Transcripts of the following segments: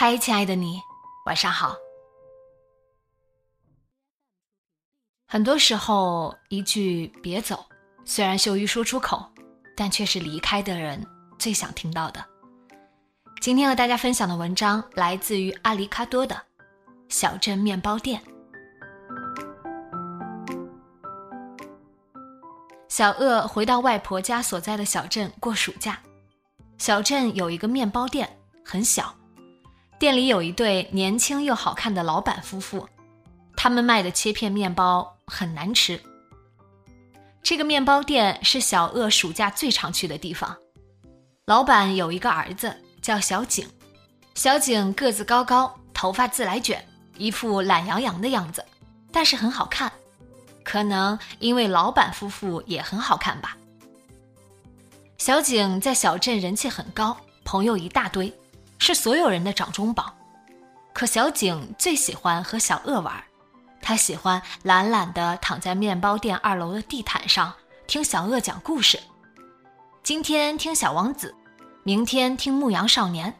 嗨，亲爱的你，晚上好。很多时候，一句“别走”，虽然羞于说出口，但却是离开的人最想听到的。今天和大家分享的文章来自于阿里卡多的《小镇面包店》。小鳄回到外婆家所在的小镇过暑假。小镇有一个面包店，很小。店里有一对年轻又好看的老板夫妇，他们卖的切片面包很难吃。这个面包店是小鳄暑假最常去的地方。老板有一个儿子叫小景，小景个子高高，头发自来卷，一副懒洋洋的样子，但是很好看。可能因为老板夫妇也很好看吧。小景在小镇人气很高，朋友一大堆。是所有人的掌中宝，可小景最喜欢和小鳄玩，他喜欢懒懒地躺在面包店二楼的地毯上听小鳄讲故事。今天听小王子，明天听牧羊少年，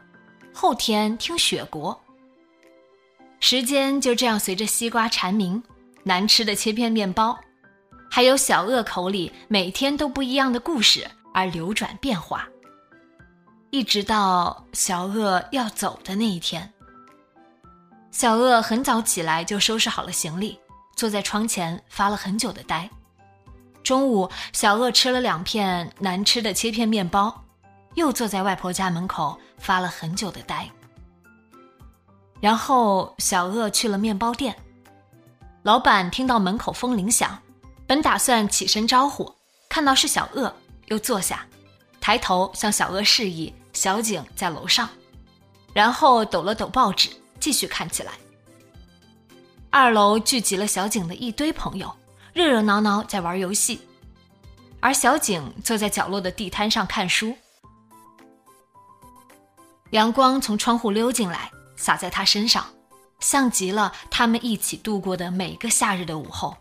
后天听雪国。时间就这样随着西瓜蝉鸣、难吃的切片面包，还有小鳄口里每天都不一样的故事而流转变化。一直到小鳄要走的那一天，小鳄很早起来就收拾好了行李，坐在窗前发了很久的呆。中午，小鳄吃了两片难吃的切片面包，又坐在外婆家门口发了很久的呆。然后，小鳄去了面包店，老板听到门口风铃响，本打算起身招呼，看到是小鳄，又坐下，抬头向小鳄示意。小景在楼上，然后抖了抖报纸，继续看起来。二楼聚集了小景的一堆朋友，热热闹闹在玩游戏，而小景坐在角落的地摊上看书。阳光从窗户溜进来，洒在他身上，像极了他们一起度过的每个夏日的午后。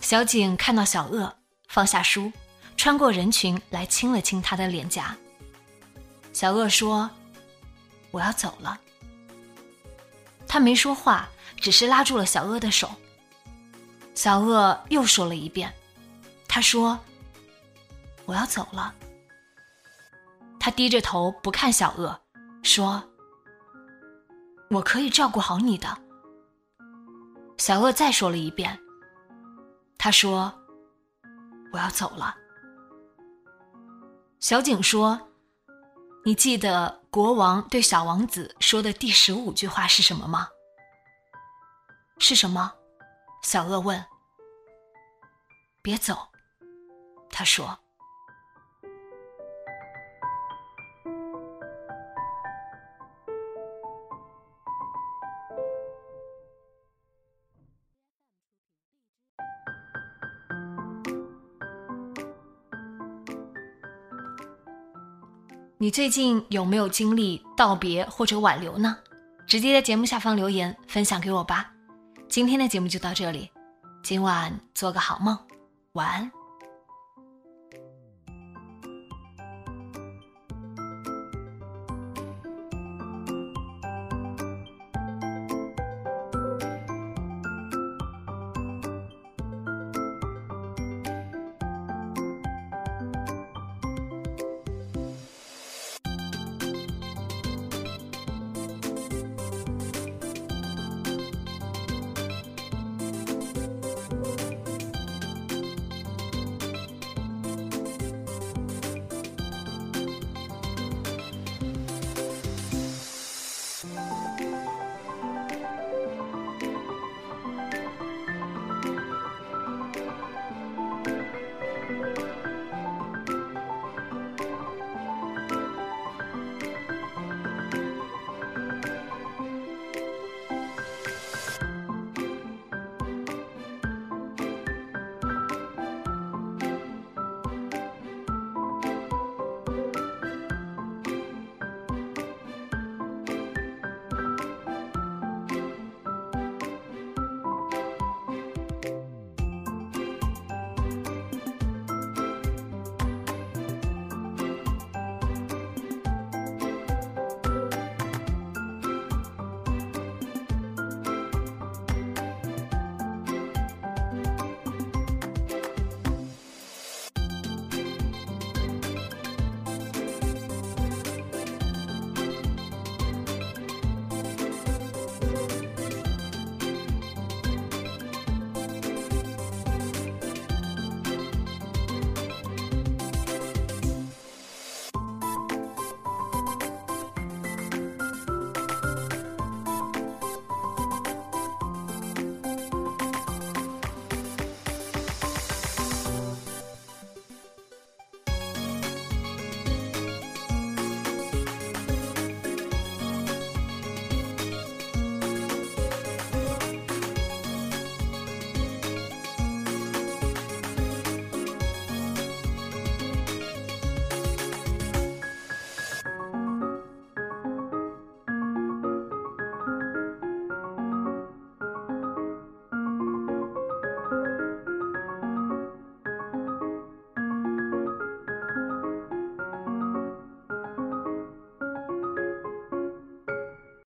小景看到小鳄，放下书。穿过人群来亲了亲他的脸颊。小鳄说：“我要走了。”他没说话，只是拉住了小鳄的手。小鳄又说了一遍：“他说我要走了。”他低着头不看小鳄，说：“我可以照顾好你的。”小鳄再说了一遍：“他说我要走了。”小景说：“你记得国王对小王子说的第十五句话是什么吗？”“是什么？”小鳄问。“别走。”他说。你最近有没有经历道别或者挽留呢？直接在节目下方留言分享给我吧。今天的节目就到这里，今晚做个好梦，晚安。